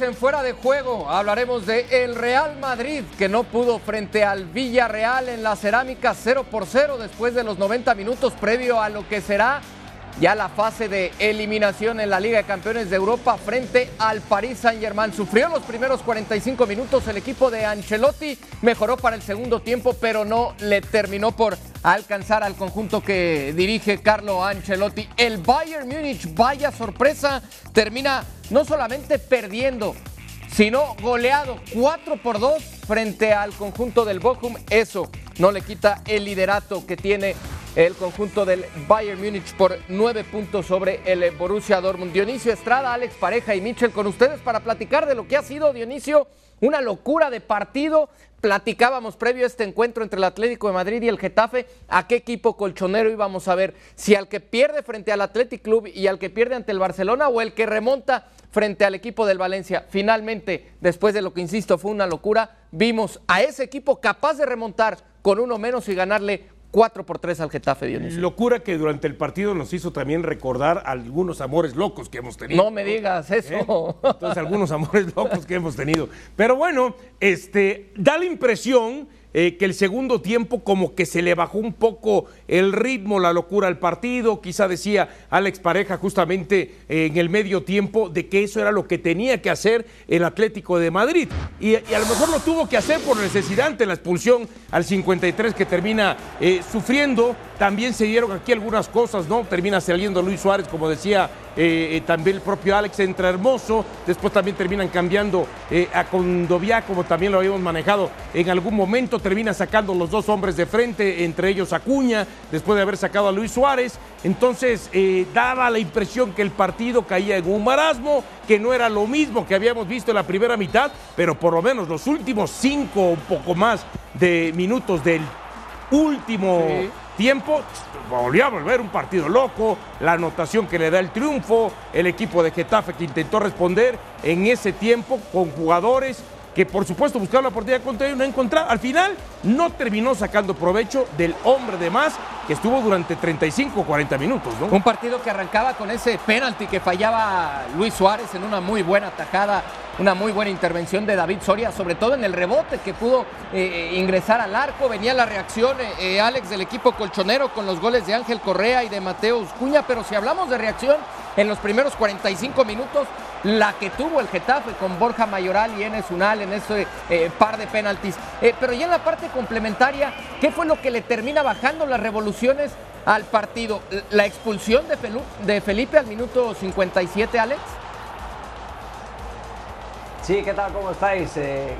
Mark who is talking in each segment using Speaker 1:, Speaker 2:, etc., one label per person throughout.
Speaker 1: En fuera de juego. Hablaremos de el Real Madrid que no pudo frente al Villarreal en la cerámica 0 por 0 después de los 90 minutos previo a lo que será ya la fase de eliminación en la Liga de Campeones de Europa frente al Paris Saint-Germain. Sufrió los primeros 45 minutos el equipo de Ancelotti, mejoró para el segundo tiempo, pero no le terminó por alcanzar al conjunto que dirige Carlo Ancelotti. El Bayern Múnich, vaya sorpresa, termina no solamente perdiendo, sino goleado 4 por 2 frente al conjunto del Bochum. Eso no le quita el liderato que tiene el conjunto del Bayern Múnich por nueve puntos sobre el Borussia Dortmund. Dionisio Estrada, Alex Pareja y Michel con ustedes para platicar de lo que ha sido, Dionisio, una locura de partido. Platicábamos previo a este encuentro entre el Atlético de Madrid y el Getafe a qué equipo colchonero íbamos a ver, si al que pierde frente al Athletic Club y al que pierde ante el Barcelona o el que remonta frente al equipo del Valencia. Finalmente, después de lo que insisto fue una locura, vimos a ese equipo capaz de remontar con uno menos y ganarle 4 por 3 al Getafe, Dionisio.
Speaker 2: Locura que durante el partido nos hizo también recordar algunos amores locos que hemos tenido.
Speaker 1: No me digas eso.
Speaker 2: ¿Eh? Entonces, algunos amores locos que hemos tenido. Pero bueno, este, da la impresión eh, que el segundo tiempo como que se le bajó un poco el ritmo, la locura al partido. Quizá decía Alex Pareja justamente eh, en el medio tiempo de que eso era lo que tenía que hacer el Atlético de Madrid. Y, a lo mejor lo tuvo que hacer por necesidad ante la expulsión al 53 que termina eh, sufriendo. También se dieron aquí algunas cosas, ¿no? Termina saliendo Luis Suárez, como decía también el propio Alex entra hermoso, después también terminan cambiando a Condovia, como también lo habíamos manejado en algún momento, termina sacando los dos hombres de frente, entre ellos Acuña, después de haber sacado a Luis Suárez, entonces daba la impresión que el partido caía en un marasmo, que no era lo mismo que habíamos visto en la primera mitad, pero por lo menos los últimos cinco o un poco más de minutos del último tiempo, volvió a volver un partido loco, la anotación que le da el triunfo, el equipo de Getafe que intentó responder en ese tiempo con jugadores que por supuesto buscaron la oportunidad contra y no encontraron. Al final no terminó sacando provecho del hombre de más que estuvo durante 35 o 40 minutos. ¿no?
Speaker 1: Un partido que arrancaba con ese penalti que fallaba Luis Suárez en una muy buena atacada, una muy buena intervención de David Soria, sobre todo en el rebote que pudo eh, eh, ingresar al arco. Venía la reacción, eh, Alex, del equipo colchonero con los goles de Ángel Correa y de Mateo Uscuña, pero si hablamos de reacción en los primeros 45 minutos, la que tuvo el Getafe con Borja Mayoral y Enes Unal en ese par de penaltis. pero ya en la parte complementaria, ¿qué fue lo que le termina bajando las revoluciones al partido? ¿La expulsión de Felipe al minuto 57, Alex?
Speaker 3: Sí, ¿qué tal? ¿Cómo estáis? Eh,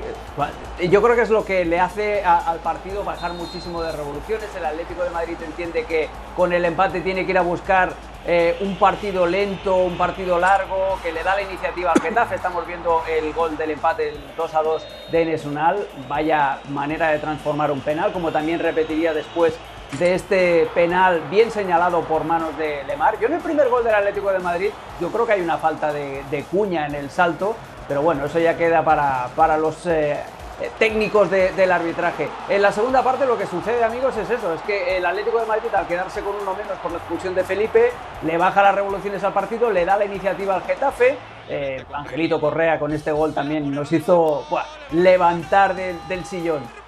Speaker 3: yo creo que es lo que le hace al partido bajar muchísimo de revoluciones. El Atlético de Madrid entiende que con el empate tiene que ir a buscar eh, un partido lento, un partido largo, que le da la iniciativa al Getafe. Estamos viendo el gol del empate, el 2 a 2 de Enes Unal. Vaya manera de transformar un penal, como también repetiría después de este penal bien señalado por manos de Lemar. Yo en el primer gol del Atlético de Madrid, yo creo que hay una falta de, de cuña en el salto pero bueno, eso ya queda para, los eh, eh, técnicos del arbitraje. En la segunda parte lo que sucede, amigos, es eso, es que el Atlético de Madrid, al quedarse con uno menos por la expulsión de Felipe, le baja las revoluciones al partido, le da la iniciativa al Getafe. Eh, Angelito Correa con este gol también nos hizo levantar del sillón.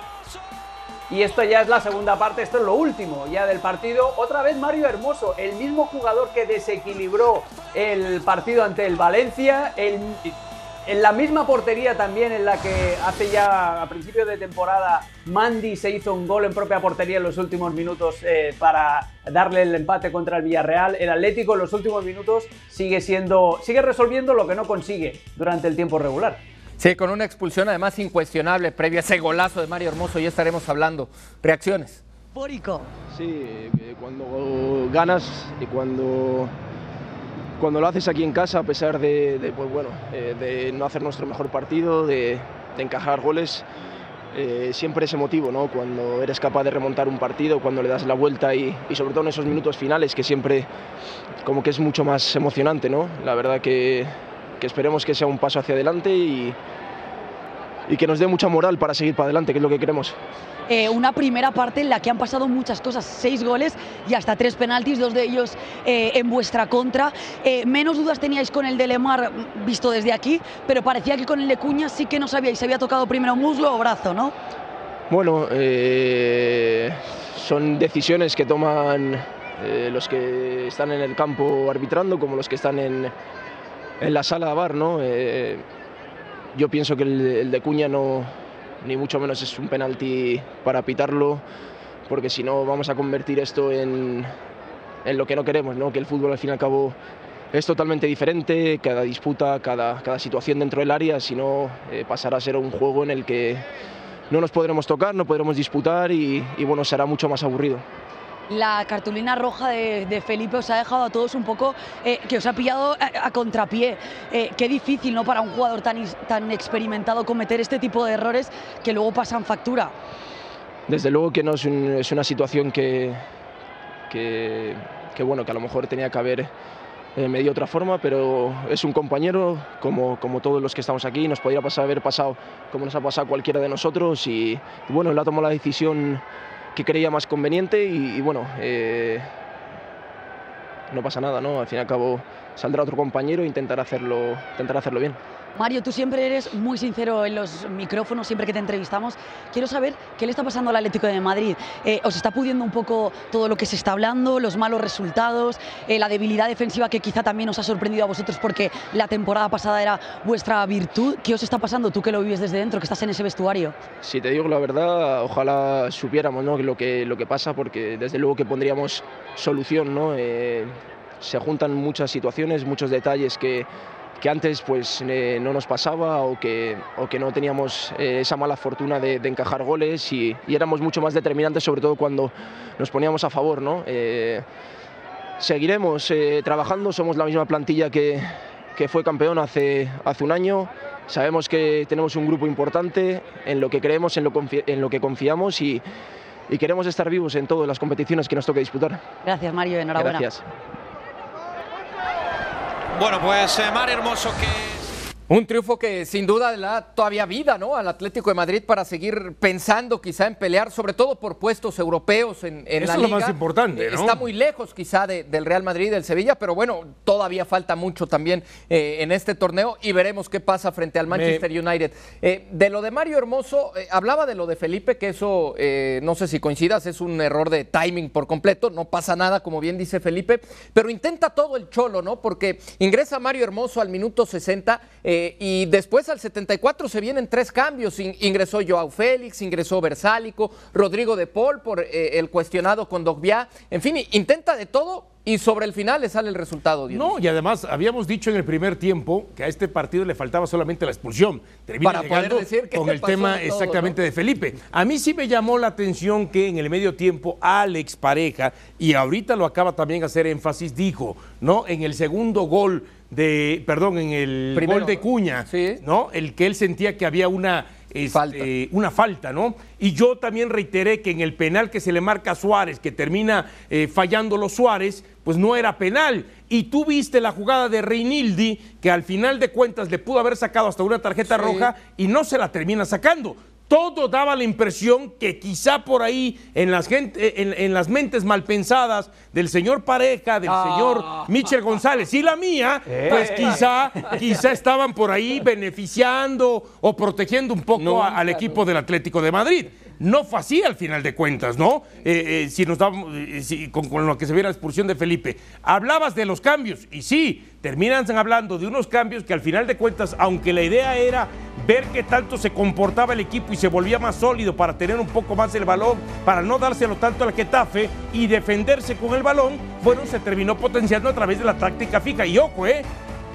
Speaker 3: Y esto ya es la segunda parte, esto es lo último ya del partido. Otra vez Mario Hermoso, el mismo jugador que desequilibró el partido ante el Valencia, en la misma portería también en la que hace ya a principio de temporada Mandy se hizo un gol en propia portería en los últimos minutos eh, para darle el empate contra el Villarreal. El Atlético en los últimos minutos sigue siendo, sigue resolviendo lo que no consigue durante el tiempo regular.
Speaker 1: Sí, con una expulsión además incuestionable previa a ese golazo de Mario Hermoso, ya estaremos hablando. Reacciones.
Speaker 4: Pórico.
Speaker 5: Sí, eh, cuando ganas y cuando cuando lo haces aquí en casa, a pesar de, pues bueno, eh, de no hacer nuestro mejor partido, de, encajar goles, eh, siempre ese motivo, ¿no? Cuando eres capaz de remontar un partido, cuando le das la vuelta y, sobre todo en esos minutos finales que siempre como que es mucho más emocionante, ¿no? La verdad que, esperemos que sea un paso hacia adelante y, y que nos dé mucha moral para seguir para adelante, que es lo que queremos.
Speaker 4: Eh, una primera parte en la que han pasado muchas cosas, seis goles y hasta tres penaltis, dos de ellos eh, en vuestra contra. Eh, menos dudas teníais con el de Lemar visto desde aquí, pero parecía que con el de Cuña sí que no sabíais si había tocado primero muslo o brazo, ¿no?
Speaker 5: Bueno, son decisiones que toman los que están en el campo arbitrando como los que están en, en la sala de bar, ¿no? yo pienso que el de Cuña no ni mucho menos es un penalti para pitarlo, porque si no vamos a convertir esto en, en lo que no queremos, ¿no? que el fútbol al fin y al cabo es totalmente diferente, cada disputa, cada, cada situación dentro del área, si no eh, pasará a ser un juego en el que no nos podremos tocar, no podremos disputar y, y bueno, será mucho más aburrido
Speaker 4: la cartulina roja de, Felipe os ha dejado a todos un poco eh, que os ha pillado a, contrapié. Eh, qué difícil ¿no? para un jugador tan, tan experimentado cometer este tipo de errores que luego pasan factura.
Speaker 5: Desde luego que no es, una situación que, que, bueno, que a lo mejor tenía que haber eh, otra forma, pero es un compañero como, como todos los que estamos aquí, nos podría pasar, haber pasado como nos ha pasado cualquiera de nosotros y, y bueno, él ha tomado la decisión que creía más conveniente y, bueno, eh, no pasa nada, ¿no? Al fin y al cabo saldrá otro compañero e intentar hacerlo, intentar hacerlo bien.
Speaker 4: Mario, tú siempre eres muy sincero en los micrófonos, siempre que te entrevistamos. Quiero saber qué le está pasando al Atlético de Madrid. Eh, ¿Os está pudiendo un poco todo lo que se está hablando, los malos resultados, eh, la debilidad defensiva que quizá también os ha sorprendido a vosotros porque la temporada pasada era vuestra virtud? ¿Qué os está pasando tú que lo vives desde dentro, que estás en ese vestuario?
Speaker 5: Si te digo la verdad, ojalá supiéramos ¿no? lo, que, lo que pasa porque desde luego que pondríamos solución. ¿no? Eh, se juntan muchas situaciones, muchos detalles que que antes pues eh, no nos pasaba o que, o que no teníamos eh, esa mala fortuna de, encajar goles y, éramos mucho más determinantes, sobre todo cuando nos poníamos a favor. ¿no? Eh, seguiremos trabajando, somos la misma plantilla que, que fue campeón hace, hace un año. Sabemos que tenemos un grupo importante en lo que creemos, en lo, en lo que confiamos y, y, queremos estar vivos en todas las competiciones que nos toque disputar.
Speaker 4: Gracias Mario, enhorabuena.
Speaker 5: Gracias.
Speaker 6: Bueno, pues eh, Mar Hermoso que
Speaker 1: un triunfo que sin duda le da todavía vida ¿no? al Atlético de Madrid para seguir pensando quizá en pelear, sobre todo por puestos europeos en, en
Speaker 2: Eso
Speaker 1: la
Speaker 2: es lo más importante. ¿no?
Speaker 1: Está muy lejos quizá del Real Madrid, del Sevilla, pero bueno, todavía falta mucho también eh, en este torneo y veremos qué pasa frente al Manchester United. Eh, de lo de Mario Hermoso, eh, hablaba de lo de Felipe, que eso, no sé si coincidas, es un error de timing por completo, no pasa nada, como bien dice Felipe, pero intenta todo el cholo, ¿no? Porque ingresa Mario Hermoso al minuto 60 eh, y después al 74 se vienen tres cambios. ingresó Joao Félix, ingresó Versálico, Rodrigo de Paul por eh, el cuestionado con Dogbia. En fin, intenta de todo y sobre el final le sale el resultado.
Speaker 2: No, y además habíamos dicho en el primer tiempo que a este partido le faltaba solamente la expulsión. Termina Para poder decir con el tema exactamente de Felipe. A mí sí me llamó la atención que en el medio tiempo Alex Pareja, y ahorita lo acaba también hacer énfasis, dijo, ¿no? En el segundo gol de, perdón, en el gol de Cuña, ¿no? El que él sentía que había una falta. Este, una falta, ¿no? Y yo también reiteré que en el penal que se le marca a Suárez, que termina eh, fallando los Suárez, pues no era penal. Y tú viste la jugada de Reinildi, que al final de cuentas le pudo haber sacado hasta una tarjeta roja y no se la termina sacando todo daba la impresión que quizá por ahí en las, gente, en, las mentes malpensadas del señor Pareja, del ah. señor Michel González y la mía, eh. pues quizá, quizá estaban por ahí beneficiando o protegiendo un poco al equipo del Atlético de Madrid. No fue así al final de cuentas, ¿no? Eh, eh, si nos damos, con, lo que se ve la expulsión de Felipe. Hablabas de los cambios, y sí, terminan hablando de unos cambios que al final de cuentas, aunque la idea era ver qué tanto se comportaba el equipo y se volvía más sólido para tener un poco más el balón, para no dárselo tanto al Getafe y defenderse con el balón, bueno, se terminó potenciando a través de la táctica fija. Y ojo, ¿eh?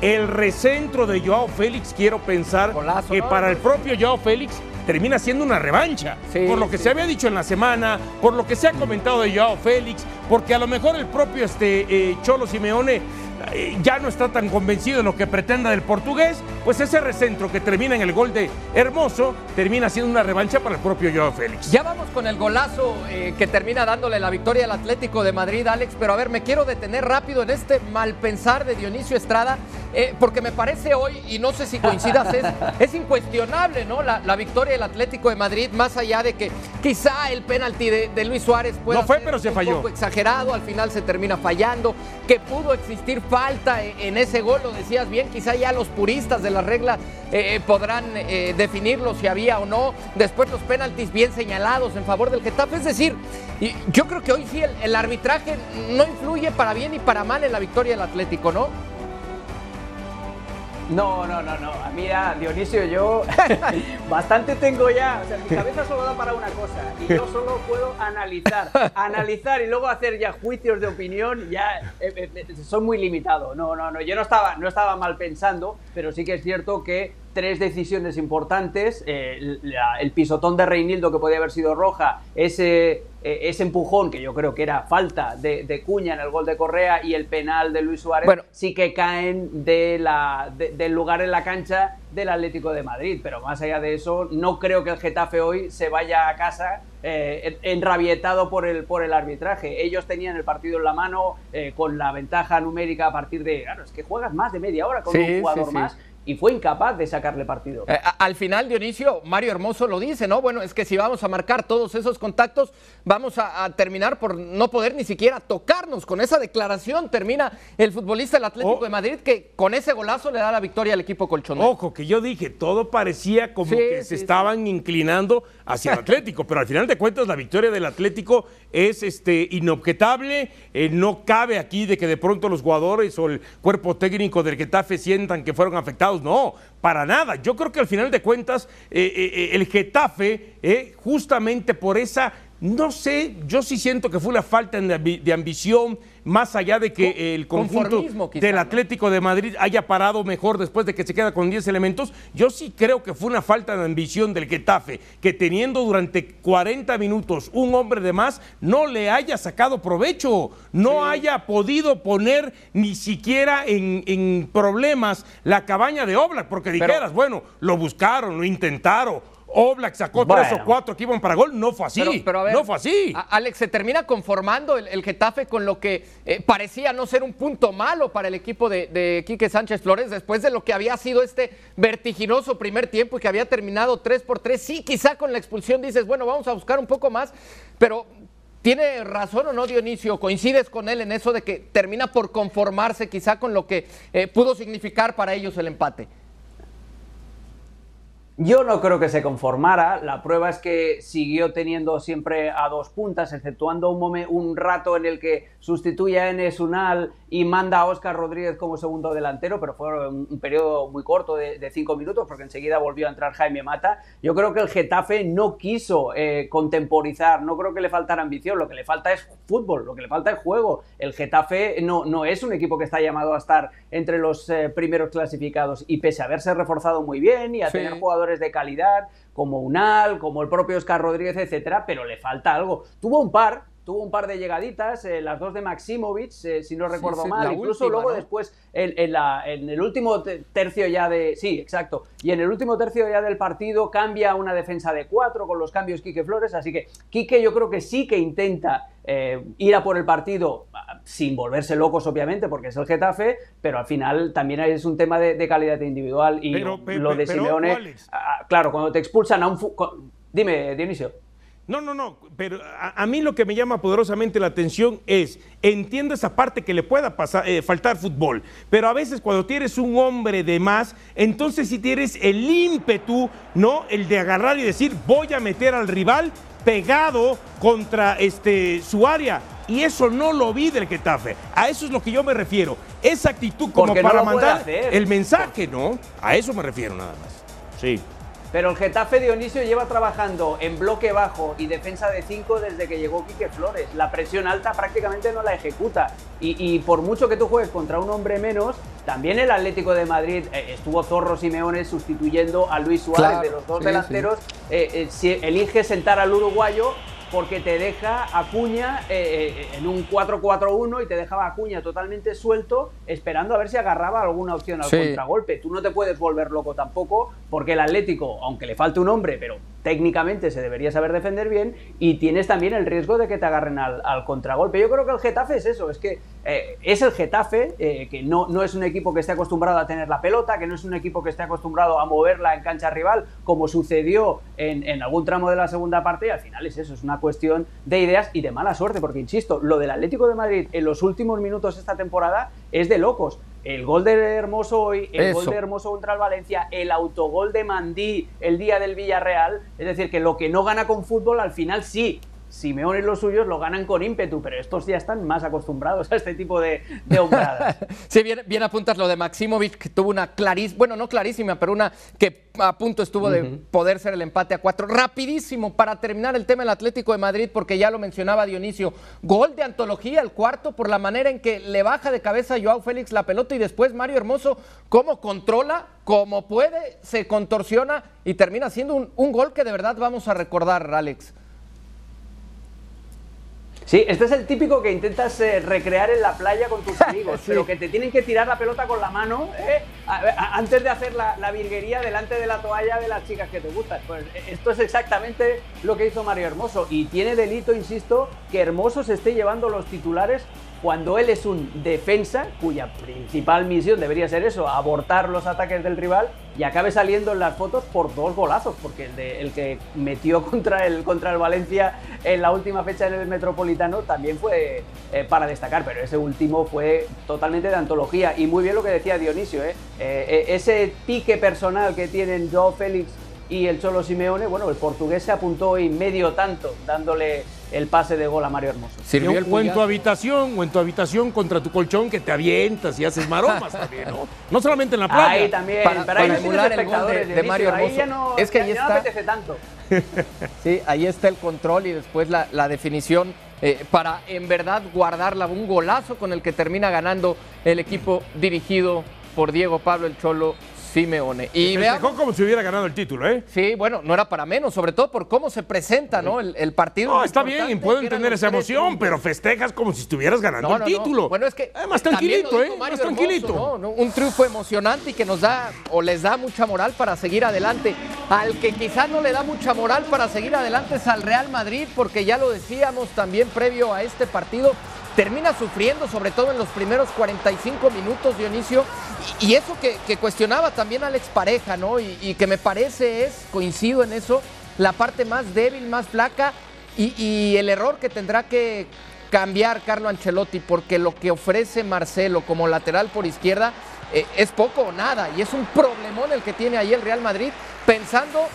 Speaker 2: El recentro de Joao Félix, quiero pensar que para el propio Joao Félix termina siendo una revancha. por lo que se había dicho en la semana, por lo que se ha comentado de Joao Félix, porque a lo mejor el propio este, eh, Cholo Simeone eh, ya no está tan convencido de lo que pretenda del portugués pues ese recentro que termina en el gol de Hermoso termina siendo una revancha para el propio Joao Félix.
Speaker 1: Ya vamos con el golazo eh, que termina dándole la victoria al Atlético de Madrid, Alex, pero a ver, me quiero detener rápido en este mal pensar de Dionisio Estrada, eh, porque me parece hoy, y no sé si coincidas, es, es incuestionable, ¿no? La, la victoria del Atlético de Madrid, más allá de que quizá el penalti de, de Luis Suárez pueda
Speaker 2: No fue,
Speaker 1: ser
Speaker 2: pero se
Speaker 1: un
Speaker 2: falló.
Speaker 1: poco exagerado, al final se termina fallando, que pudo existir falta en, en ese gol, lo decías bien, quizá ya los puristas de la regla eh, eh, podrán eh, definirlo si había o no, después los penaltis bien señalados en favor del Getafe, es decir, yo creo que hoy sí el, el arbitraje no influye para bien y para mal en la victoria del Atlético, ¿no?
Speaker 3: No, no, no, no. Mira, Dionisio, yo bastante tengo ya. O sea, mi cabeza solo da para una cosa. Y yo solo puedo analizar. Analizar y luego hacer ya juicios de opinión. Ya eh, eh, eh, soy muy limitado. No, no, no. Yo no estaba, no estaba mal pensando, pero sí que es cierto que tres decisiones importantes. eh, la- el pisotón de Reinildo, que podía haber sido roja, ese, eh, ese empujón, que yo creo que era falta de, de Cuña en el gol de Correa, y el penal de Luis Suárez,
Speaker 1: Bueno.
Speaker 3: sí que caen de la, de- del lugar en la cancha del Atlético de Madrid. Pero más allá de eso, no creo que el Getafe hoy se vaya a casa eh, en- enrabietado por el, por el arbitraje. Ellos tenían el partido en la mano eh, con la ventaja numérica a partir de. Claro, es que juegas más de media hora con
Speaker 1: Sí,
Speaker 3: un jugador
Speaker 1: sí, sí.
Speaker 3: más y fue incapaz de sacarle partido.
Speaker 1: Eh, al final, Dionisio, Mario Hermoso lo dice, ¿no? Bueno, es que si vamos a marcar todos esos contactos, vamos a, a terminar por no poder ni siquiera tocarnos. Con esa declaración termina el futbolista del Atlético
Speaker 2: Oh.
Speaker 1: de Madrid que con ese golazo le da la victoria al equipo colchonero.
Speaker 2: Ojo, que yo dije, todo parecía como
Speaker 1: Sí,
Speaker 2: que
Speaker 1: sí,
Speaker 2: se
Speaker 1: sí.
Speaker 2: estaban inclinando hacia el Atlético, pero al final de cuentas la victoria del Atlético es este, inobjetable, eh, no cabe aquí de que de pronto los jugadores o el cuerpo técnico del Getafe sientan que fueron afectados, no, para nada. Yo creo que al final de cuentas eh, eh, eh, el Getafe, justamente por esa no sé, yo sí siento que fue una falta de ambición, más allá de que el conjunto
Speaker 1: quizá,
Speaker 2: del. Atlético de Madrid haya parado mejor después de que se queda con 10 elementos. Yo sí creo que fue una falta de ambición del Getafe, que teniendo durante 40 minutos un hombre de más, no le haya sacado provecho, no haya podido poner ni siquiera en, en problemas la cabaña de Oblak, porque dijeras, bueno, lo buscaron, lo intentaron. Oblak sacó tres o cuatro que iban para gol, no fue así.
Speaker 1: Pero, pero a ver,
Speaker 2: no fue así.
Speaker 1: Alex, se termina conformando el, el Getafe con lo que eh, parecía no ser un punto malo para el equipo de, de Quique Sánchez Flores después de lo que había sido este vertiginoso primer tiempo y que había terminado 3 por 3. Sí, quizá con la expulsión dices, bueno, vamos a buscar un poco más, pero ¿tiene razón o no, Dionisio? ¿Coincides con él en eso de que termina por conformarse quizá con lo que eh, pudo significar para ellos el empate?
Speaker 3: Yo no creo que se conformara. La prueba es que siguió teniendo siempre a dos puntas, exceptuando un, momen- un rato en el que sustituye a Enes Unal y manda a Óscar Rodríguez como segundo delantero, pero fue un, un periodo muy corto de, de cinco minutos porque enseguida volvió a entrar Jaime Mata. Yo creo que el Getafe no quiso eh, contemporizar, no creo que le faltara ambición, lo que le falta es fútbol, lo que le falta es juego. El Getafe no, no es un equipo que está llamado a estar entre los eh, primeros clasificados y pese a haberse reforzado muy bien y a
Speaker 1: Sí.
Speaker 3: tener jugadores de calidad como Unal, como el propio Oscar Rodríguez, etcétera, pero le falta algo. Tuvo un par, tuvo un par de llegaditas, eh, las dos de Maximovic, eh, si no recuerdo
Speaker 1: sí,
Speaker 3: mal, incluso
Speaker 1: última,
Speaker 3: luego
Speaker 1: ¿no?
Speaker 3: después en, en la- en el último te- tercio ya de, sí, exacto, y en el último tercio ya del partido cambia una defensa de cuatro con los cambios Quique Flores, así que Quique yo creo que sí que intenta eh, ir a por el partido ah, sin volverse locos obviamente porque es el Getafe, pero al final también es un tema de, de calidad individual y
Speaker 2: Pero,
Speaker 3: lo, de
Speaker 2: pero,
Speaker 3: Simeone,
Speaker 2: Alex.
Speaker 3: ah, claro, cuando te expulsan a un... Dime, Dionisio.
Speaker 2: No, no, no, pero a, a mí lo que me llama poderosamente la atención es, entiendo esa parte que le pueda pasar, eh, faltar fútbol, pero a veces cuando tienes un hombre de más, entonces si tienes el ímpetu, ¿no? El de agarrar y decir, voy a meter al rival pegado contra este, su área. Y eso no lo vi del Getafe. A eso es lo que yo me refiero. Esa actitud como
Speaker 3: Porque
Speaker 2: para mandar el mensaje, ¿no? A eso me refiero nada más. Sí.
Speaker 3: Pero el Getafe Dionisio lleva trabajando en bloque bajo y defensa de 5 desde que llegó Quique Flores. La presión alta prácticamente no la ejecuta. Y, y por mucho que tú juegues contra un hombre menos, también el Atlético de Madrid eh, estuvo Zorro Simeone sustituyendo a Luis Suárez
Speaker 1: Claro,
Speaker 3: de los dos
Speaker 1: sí,
Speaker 3: delanteros. eh, eh, si elige sentar al uruguayo porque te deja Acuña eh, en un 4-4-1 y te dejaba Acuña totalmente suelto, esperando a ver si agarraba alguna opción al contragolpe. Tú no te puedes volver loco tampoco, porque el Atlético, aunque le falte un hombre, pero técnicamente se debería saber defender bien y tienes también el riesgo de que te agarren al, contragolpe. Yo creo que el Getafe es eso, es que eh, es el Getafe, eh, que no, no es un equipo que esté acostumbrado a tener la pelota, que no es un equipo que esté acostumbrado a moverla en cancha rival, como sucedió en, en algún tramo de la segunda parte, y al final es eso, es una cuestión de ideas y de mala suerte, porque insisto, lo del Atlético de Madrid en los últimos minutos de esta temporada es de locos el gol de Hermoso hoy, el gol de Hermoso contra el Valencia, el autogol de Mandí el día del Villarreal. Es decir, que lo que no gana con fútbol al final sí Simeone y los suyos lo ganan con ímpetu, pero estos ya están más acostumbrados a este tipo de, de hombradas.
Speaker 1: sí, bien, bien, apuntas lo de Maximovic, que tuvo una clarísima, bueno, no clarísima, pero una que a punto estuvo de poder ser el empate a cuatro. Rapidísimo, para terminar el tema del Atlético de Madrid, porque ya lo mencionaba Dionisio, gol de antología, el cuarto, por la manera en que le baja de cabeza a Joao Félix la pelota y después Mario Hermoso, cómo controla, como puede, se contorsiona y termina siendo un, un gol que de verdad vamos a recordar, Alex.
Speaker 3: Sí, este es el típico que intentas eh, recrear en la playa con tus amigos, pero que te tienen que tirar la pelota con la mano ¿eh? antes de hacer la, la, virguería delante de la toalla de las chicas que te gustan. Pues eh, esto es exactamente lo que hizo Mario Hermoso y tiene delito, insisto, que Hermoso se esté llevando los titulares cuando él es un defensa cuya principal misión debería ser eso, abortar los ataques del rival y acabe saliendo en las fotos por dos golazos, porque el, que metió contra el, contra el Valencia en la última fecha en el Metropolitano también fue eh, para destacar, pero ese último fue totalmente de antología y muy bien lo que decía Dionisio, ¿eh? Eh, ese pique personal que tienen Joe Félix y el Cholo Simeone, bueno, el portugués se apuntó y medio tanto, dándole el pase de gol a Mario Hermoso.
Speaker 2: Sirvió el o en tu habitación, o en tu habitación contra tu colchón que te avientas y haces maromas también, ¿no? No solamente en la playa.
Speaker 3: Ahí también,
Speaker 1: para, para, emular el gol de, Mario Hermoso.
Speaker 3: no,
Speaker 1: es que ahí
Speaker 3: está.
Speaker 1: No
Speaker 3: apetece tanto.
Speaker 1: sí, ahí está el control y después la, la definición eh, para en verdad guardarla. Un golazo con el que termina ganando el equipo dirigido por Diego Pablo el Cholo Simeone.
Speaker 2: Y veamos, como si hubiera ganado el título, ¿eh?
Speaker 1: Sí, bueno, no era para menos, sobre todo por cómo se presenta, ¿no? El, partido.
Speaker 2: No, está bien, puedo entender esa emoción, pero festejas como si estuvieras ganando el título.
Speaker 1: Bueno, es que.
Speaker 2: Eh, más tranquilito, ¿eh? Más tranquilito.
Speaker 1: Un triunfo emocionante y que nos da o les da mucha moral para seguir adelante. Al que quizás no le da mucha moral para seguir adelante es al Real Madrid, porque ya lo decíamos también previo a este partido termina sufriendo, sobre todo en los primeros 45 minutos, Dionisio, y, eso que, cuestionaba también Alex Pareja, ¿no? Y, que me parece es, coincido en eso, la parte más débil, más flaca, y, el error que tendrá que cambiar Carlo Ancelotti, porque lo que ofrece Marcelo como lateral por izquierda eh, es poco o nada, y es un problemón el que tiene ahí el Real Madrid, pensando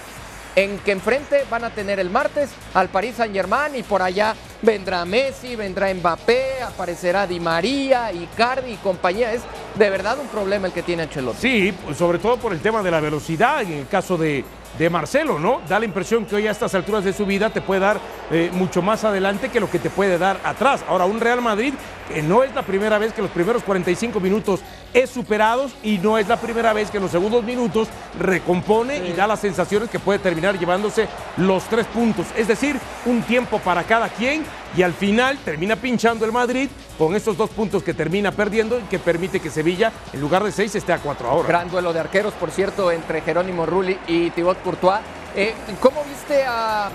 Speaker 1: en que enfrente van a tener el martes al Paris Saint Germain y por allá vendrá Messi, vendrá Mbappé, aparecerá Di María, Icardi y compañía. Es de verdad un problema el que tiene Ancelotti.
Speaker 2: Sí, pues sobre todo por el tema de la velocidad en el caso de, de Marcelo, ¿no? Da la impresión que hoy a estas alturas de su vida te puede dar eh, mucho más adelante que lo que te puede dar atrás. Ahora, un Real Madrid que no es la primera vez que los primeros 45 minutos es superados y no es la primera vez que en los segundos minutos recompone y da las sensaciones que puede terminar llevándose los tres puntos. Es decir, un tiempo para cada quien y al final termina pinchando el Madrid con estos dos puntos que termina perdiendo y que permite que Sevilla, en lugar de seis, esté a cuatro ahora.
Speaker 1: Gran duelo de arqueros, por cierto, entre Jerónimo Rulli y Thibaut Courtois. Eh, ¿Cómo viste a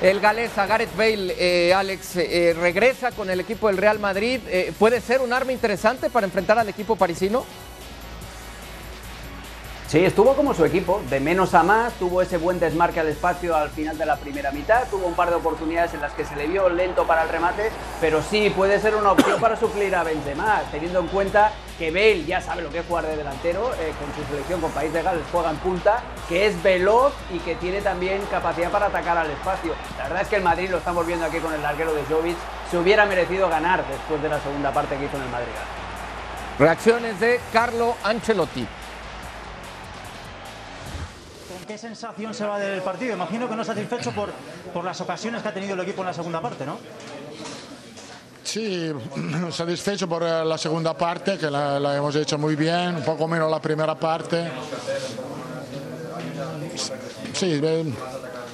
Speaker 1: el galés, a Gareth Bale, eh, Alex, eh, regresa con el equipo del Real Madrid? ¿Puede ser un arma interesante para enfrentar al equipo parisino?
Speaker 3: Sí, estuvo como su equipo, de menos a más, tuvo ese buen desmarque al espacio al final de la primera mitad, tuvo un par de oportunidades en las que se le vio lento para el remate, pero sí puede ser una opción para suplir a Benzema, teniendo en cuenta que Bale ya sabe lo que es jugar de delantero, eh, con su selección, con País de Gales juega en punta, que es veloz y que tiene también capacidad para atacar al espacio. La verdad es que el Madrid, lo estamos viendo aquí con el larguero de Jovic, se hubiera merecido ganar después de la segunda parte que hizo en el Madrid.
Speaker 1: Reacciones de Carlo Ancelotti.
Speaker 7: ¿Qué sensación se va del partido? Imagino que no satisfecho por, por las ocasiones que ha tenido el equipo en la segunda parte, ¿no?
Speaker 8: Sí, satisfecho por eh, la segunda parte, que la, hemos hecho muy bien, un poco menos la primera parte. Sí,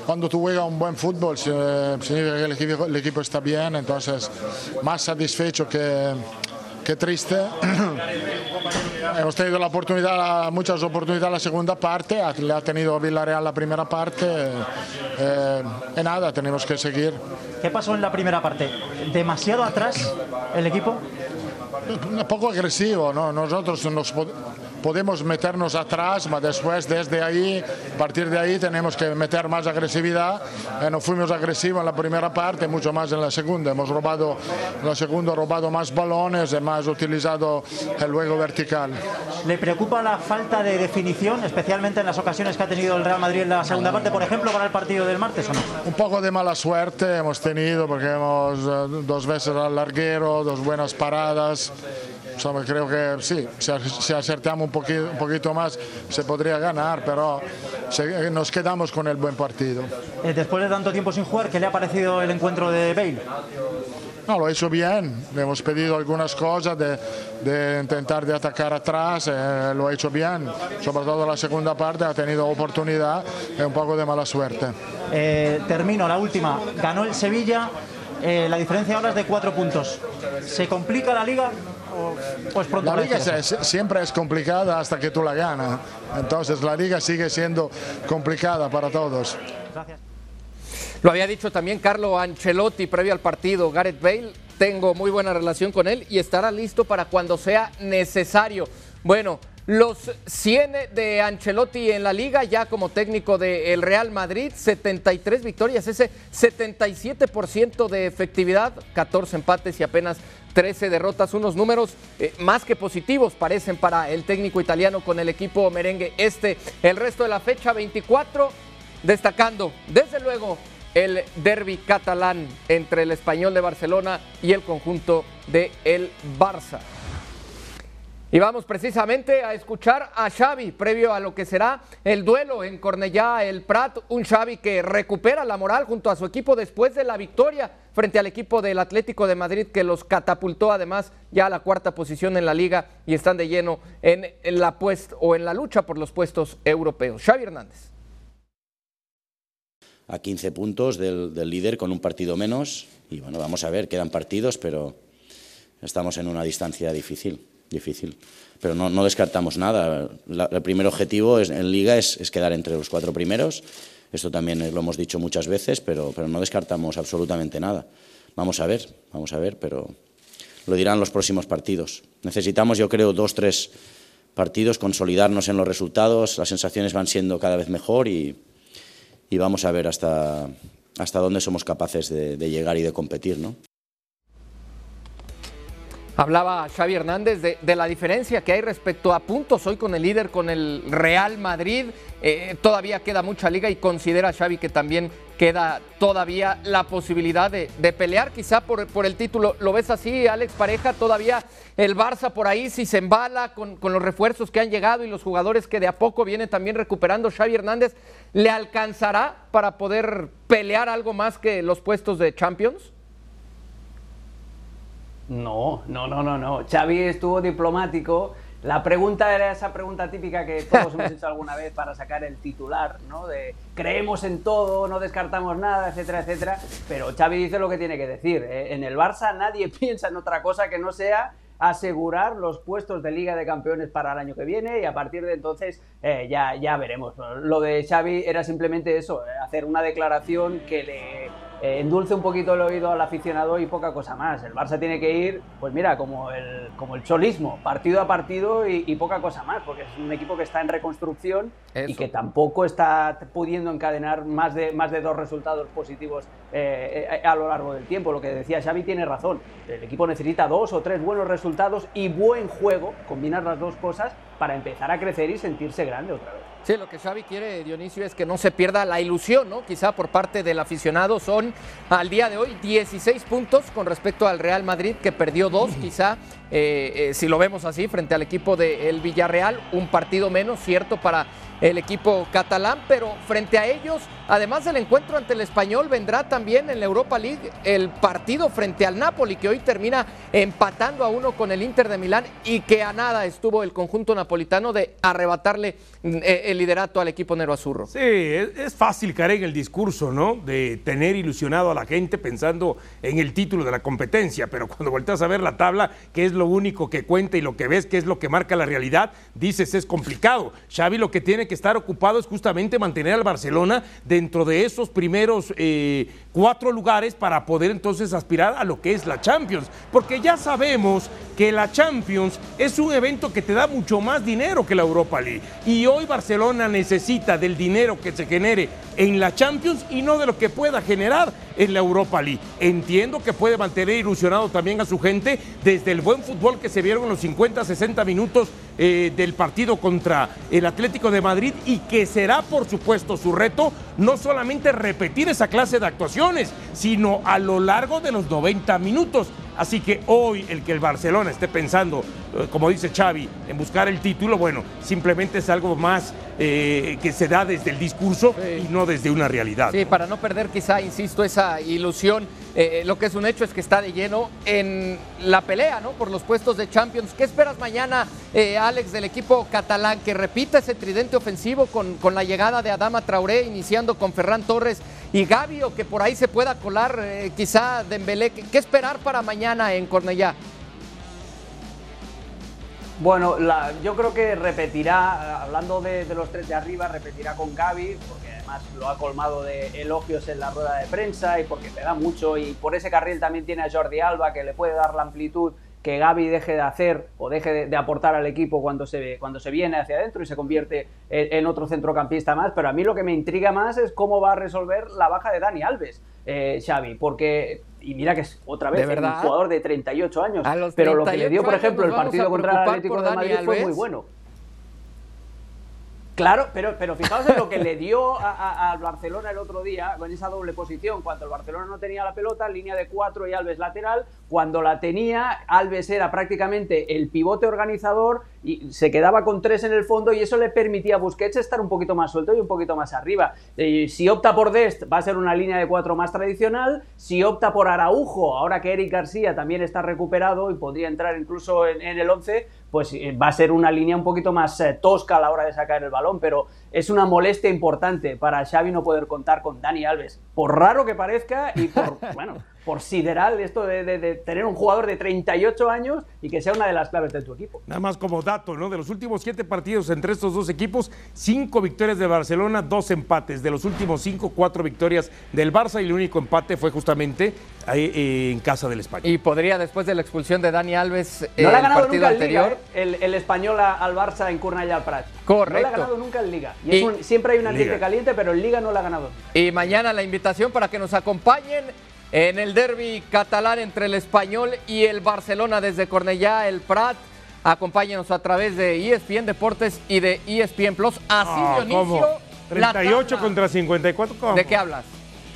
Speaker 8: cuando tú juegas un buen fútbol significa que el equipo, el equipo está bien, entonces más satisfecho que, que triste. Hemos tenido la oportunidad, muchas oportunidades la segunda parte, le ha tenido Villarreal la primera parte eh, nada, tenemos que seguir.
Speaker 7: ¿Qué pasó en la primera parte? ¿Demasiado atrás el equipo?
Speaker 8: Un poco agresivo, ¿no? Nosotros nos podemos meternos atrás, pero después desde ahí, a partir de ahí tenemos que meter más agresividad. Eh, no fuimos agresivos en la primera parte, mucho más en la segunda. Hemos robado, en la segunda robado más balones y más utilizado el juego vertical.
Speaker 7: ¿Le preocupa la falta de definición, especialmente en las ocasiones que ha tenido el Real Madrid en la segunda parte, por ejemplo, para el partido del martes o no?
Speaker 8: Un poco de mala suerte hemos tenido porque hemos eh, dos veces al larguero, dos buenas paradas creo que sí, si, acertamos un poquito, un poquito, más se podría ganar, pero nos quedamos con el buen partido.
Speaker 7: Eh, después de tanto tiempo sin jugar, ¿qué le ha parecido el encuentro de Bale?
Speaker 8: No, lo ha hecho bien. Le hemos pedido algunas cosas de, intentar de atacar atrás. Eh, lo ha hecho bien. Sobre todo la segunda parte ha tenido oportunidad y un poco de mala suerte.
Speaker 7: Eh, termino la última. Ganó el Sevilla. La diferencia ahora es de cuatro puntos. ¿Se complica la liga? pues pronto
Speaker 8: la liga siempre es complicada hasta que tú la ganas. Entonces la liga sigue siendo complicada para todos.
Speaker 1: Gracias. Lo había dicho también Carlo Ancelotti previo al partido. Gareth Bale, tengo muy buena relación con él y estará listo para cuando sea necesario. Bueno, los 100 de Ancelotti en la liga, ya como técnico del Real Madrid, 73 victorias, ese 77% de efectividad, 14 empates y apenas 13 derrotas, unos números eh, más que positivos parecen para el técnico italiano con el equipo merengue este. El resto de la fecha 24, destacando desde luego el derby catalán entre el español de Barcelona y el conjunto de el Barça. Y vamos precisamente a escuchar a Xavi previo a lo que será el duelo en Cornellá el Prat, un Xavi que recupera la moral junto a su equipo después de la victoria frente al equipo del Atlético de Madrid que los catapultó además ya a la cuarta posición en la liga y están de lleno en, la o en la lucha por los puestos europeos. Xavi Hernández.
Speaker 9: A 15 puntos del, del líder con un partido menos y bueno, vamos a ver, quedan partidos, pero estamos en una distancia difícil difícil. Pero no, no descartamos nada. el primer objetivo es, en Liga es, es, quedar entre los cuatro primeros. Esto también lo hemos dicho muchas veces, pero, pero no descartamos absolutamente nada. Vamos a ver, vamos a ver, pero lo dirán los próximos partidos. Necesitamos, yo creo, dos, tres partidos, consolidarnos en los resultados. Las sensaciones van siendo cada vez mejor y, y vamos a ver hasta, hasta dónde somos capaces de, de llegar y de competir, ¿no?
Speaker 1: Hablaba Xavi Hernández de, la diferencia que hay respecto a puntos hoy con el líder, con el Real Madrid. Eh, todavía queda mucha liga y considera Xavi que también queda todavía la posibilidad de, pelear quizá por, el título. ¿Lo ves así, Alex Pareja? Todavía el Barça por ahí, si se embala con, con los refuerzos que han llegado y los jugadores que de a poco vienen también recuperando, Xavi Hernández, ¿le alcanzará para poder pelear algo más que los puestos de Champions?
Speaker 3: No, no, no, no, no. Xavi estuvo diplomático. La pregunta era esa pregunta típica que todos hemos hecho alguna vez para sacar el titular, ¿no? De creemos en todo, no descartamos nada, etcétera, etcétera. Pero Xavi dice lo que tiene que decir. ¿eh? En el Barça nadie piensa en otra cosa que no sea asegurar los puestos de Liga de Campeones para el año que viene y a partir de entonces eh, ya, ya veremos. Lo de Xavi era simplemente eso, eh, hacer una declaración que le eh, endulce un poquito el oído al aficionado y poca cosa más. El Barça tiene que ir, pues mira, como el, como el cholismo, partido a partido y, poca cosa más, porque es un equipo que está en reconstrucción y que tampoco está pudiendo encadenar más de, más de dos resultados positivos eh, eh, a lo largo del tiempo. Lo que decía Xavi tiene razón. El equipo necesita dos o tres buenos resultados y buen juego, combinar las dos cosas, para empezar a crecer y sentirse grande otra vez.
Speaker 1: Sí, lo que Xavi quiere, Dionisio, es que no se pierda la ilusión, ¿no? Quizá por parte del aficionado son al día de hoy 16 puntos con respecto al Real Madrid, que perdió dos, quizá eh, eh, si lo vemos así, frente al equipo del Villarreal, un partido menos, cierto, para el equipo catalán, pero frente a ellos, además del encuentro ante el español, vendrá también en la Europa League el partido frente al Napoli, que hoy termina empatando a uno con el Inter de Milán y que a nada estuvo el conjunto napolitano de arrebatarle eh, el liderato al equipo Nero Azurro.
Speaker 2: Sí, es, fácil caer el discurso, ¿no? De tener ilusionado a la gente pensando en el título de la competencia, pero cuando volteas a ver la tabla, que es lo único que cuenta y lo que ves, que es lo que marca la realidad, dices es complicado. Xavi lo que tiene que estar ocupado es justamente mantener al Barcelona dentro de esos primeros eh, cuatro lugares para poder entonces aspirar a lo que es la Champions. Porque ya sabemos que la Champions es un evento que te da mucho más dinero que la Europa League. Y hoy Barcelona necesita del dinero que se genere en la Champions y no de lo que pueda generar en la Europa League. Entiendo que puede mantener ilusionado también a su gente desde el buen fútbol que se vieron los 50, 60 minutos eh, del partido contra el Atlético de Madrid y que será, por supuesto, su reto no solamente repetir esa clase de actuaciones, sino a lo largo de los 90 minutos. Así que hoy el que el Barcelona esté pensando, eh, como dice Xavi, en buscar el título, bueno, simplemente es algo más eh, que se da desde el discurso y no desde una realidad.
Speaker 1: Sí, para no perder quizá, insisto, esa ilusión, eh, lo que es un hecho es que está de lleno en la pelea, ¿no? Por los puestos de Champions. ¿Qué esperas mañana, Alex, del equipo catalán? Que repita ese tridente ofensivo con, con la llegada de Adama Traoré, iniciando con Ferran Torres y Gaby, o que por ahí se pueda colar quizá Dembélé. ¿Qué esperar para mañana? en Cornellá?
Speaker 3: Bueno, yo creo que repetirá, hablando de, los tres de arriba, repetirá con Gaby, porque además lo ha colmado de elogios en la rueda de prensa y porque te da mucho. Y por ese carril también tiene a Jordi Alba, que le puede dar la amplitud que Gaby deje de hacer o deje de, aportar al equipo cuando se, cuando se viene hacia adentro y se convierte en, otro centrocampista más. Pero a mí lo que me intriga más es cómo va a resolver la baja de Dani Alves, eh, Xavi, porque y mira que es otra vez un jugador de 38 años. pero lo que le dio, por ejemplo, el partido contra el Atlético de Madrid fue muy bueno. Claro, pero, pero fijaos en lo que le dio al Barcelona el otro día con esa doble posición. Cuando el Barcelona no tenía la pelota, línea de cuatro y Alves lateral. Cuando la tenía, Alves era prácticamente el pivote organizador y se quedaba con tres en el fondo y eso le permitía a Busquets estar un poquito más suelto y un poquito más arriba. si opta por Dest, va a ser una línea de cuatro más tradicional. Si opta por Araujo, ahora que Eric García también está recuperado y podría entrar incluso en, en el 11, pues eh, va a ser una línea un poquito más eh, tosca a la hora de sacar el balón, pero es una molestia importante para Xavi no poder contar con Dani Alves, por raro que parezca y por, bueno, por sideral esto de, tener un jugador de 38 años y que sea una de las claves de tu equipo.
Speaker 2: Nada más como dato, ¿no? De los últimos siete partidos entre estos dos equipos, cinco victorias de Barcelona, dos empates. De los últimos cinco, cuatro victorias del Barça y el único empate fue justamente ahí, eh, en casa del Español.
Speaker 1: Y podría, después de la expulsión de Dani Alves, no el ha ganado partido nunca anterior.
Speaker 3: Liga, ¿eh? el, español al Barça en Cornellà al Prat.
Speaker 1: Correcto. No
Speaker 3: la ha ganado nunca en Liga. Y, siempre hay un ambiente caliente, pero en Liga no la ha ganado.
Speaker 1: Y mañana la invitación para que nos acompañen en el derby catalán entre el Español y el Barcelona desde Cornellá, el Prat. Acompáñenos a través de ESPN Deportes y de ESPN Plus. Así,
Speaker 2: ah, Dionisio. 38 contra 54. ¿cómo?
Speaker 1: ¿De qué hablas?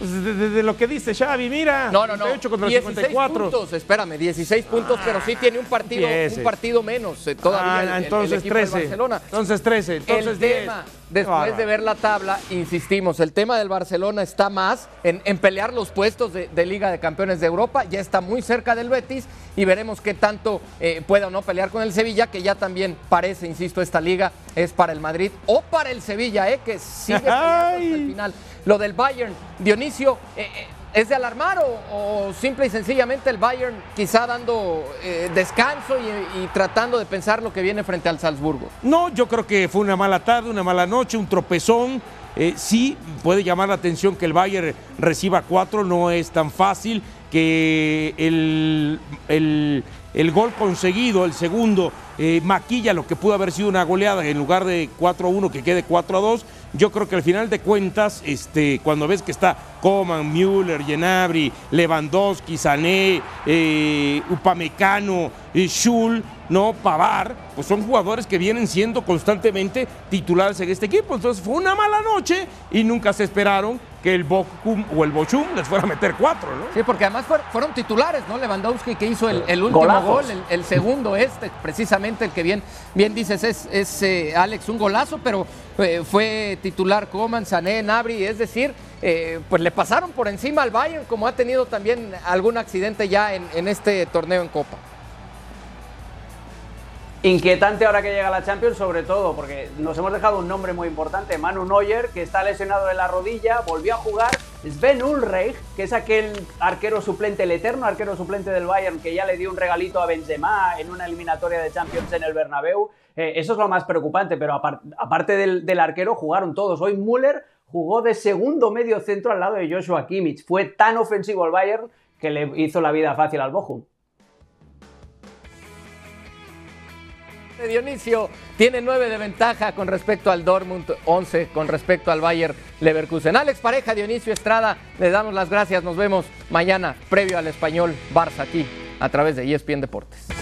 Speaker 2: Pues de, lo que dice Xavi, mira.
Speaker 1: No, no, no. 16 puntos, espérame, 16 puntos, pero sí tiene un partido, un partido menos eh, todavía.
Speaker 2: Ah, entonces 13. Barcelona. Entonces 13. Entonces
Speaker 1: el tema, después de ver la tabla, insistimos, el tema del Barcelona está más en, pelear los puestos de, Liga de Campeones de Europa, ya está muy cerca del Betis y veremos qué tanto eh, pueda o no pelear con el Sevilla, que ya también parece, insisto, esta liga es para el Madrid o para el Sevilla, eh, que sigue hasta el final. Lo del Bayern, Dionisio, eh, eh, ¿es de alarmar o, simple y sencillamente el Bayern quizá dando eh, descanso y, tratando de pensar lo que viene frente al Salzburgo?
Speaker 2: No, yo creo que fue una mala tarde, una mala noche, un tropezón. sí, puede llamar la atención que el Bayern reciba cuatro, no es tan fácil que el, el, gol conseguido, el segundo, maquilla lo que pudo haber sido una goleada en lugar de 4-1 que quede 4-2 yo creo que al final de cuentas, este, cuando ves que está Coman, Müller, Genabri, Lewandowski, Sané, eh, Upamecano, eh, Schul, no, Pavar, pues son jugadores que vienen siendo constantemente titulares en este equipo. Entonces fue una mala noche y nunca se esperaron que el Bochum o el Bochum les fuera a meter cuatro, ¿no?
Speaker 1: Sí, porque además fueron titulares, ¿no? Lewandowski que hizo el, último gol, el, segundo este, precisamente el que bien, bien dices es, es eh, Alex, un golazo, pero eh, fue titular Coman, Sané, Nabri, es decir, eh, pues le pasaron por encima al Bayern, como ha tenido también algún accidente ya en este torneo en Copa.
Speaker 3: Inquietante ahora que llega la Champions, sobre todo porque nos hemos dejado un nombre muy importante, Manu Neuer, que está lesionado de la rodilla, volvió a jugar. Sven Ulreich, que es aquel arquero suplente, el eterno arquero suplente del Bayern, que ya le dio un regalito a Benzema en una eliminatoria de Champions en el Bernabéu. Eh, eso es lo más preocupante, pero aparte del, arquero, jugaron todos. Hoy Müller jugó de segundo medio centro al lado de Joshua Kimmich. Fue tan ofensivo el Bayern que le hizo la vida fácil al Bochum.
Speaker 1: Dionisio tiene 9 de ventaja con respecto al Dortmund, 11 con respecto al Bayer Leverkusen. Alex Pareja, Dionisio Estrada, le damos las gracias. Nos vemos mañana previo al español Barça aquí a través de ESPN Deportes.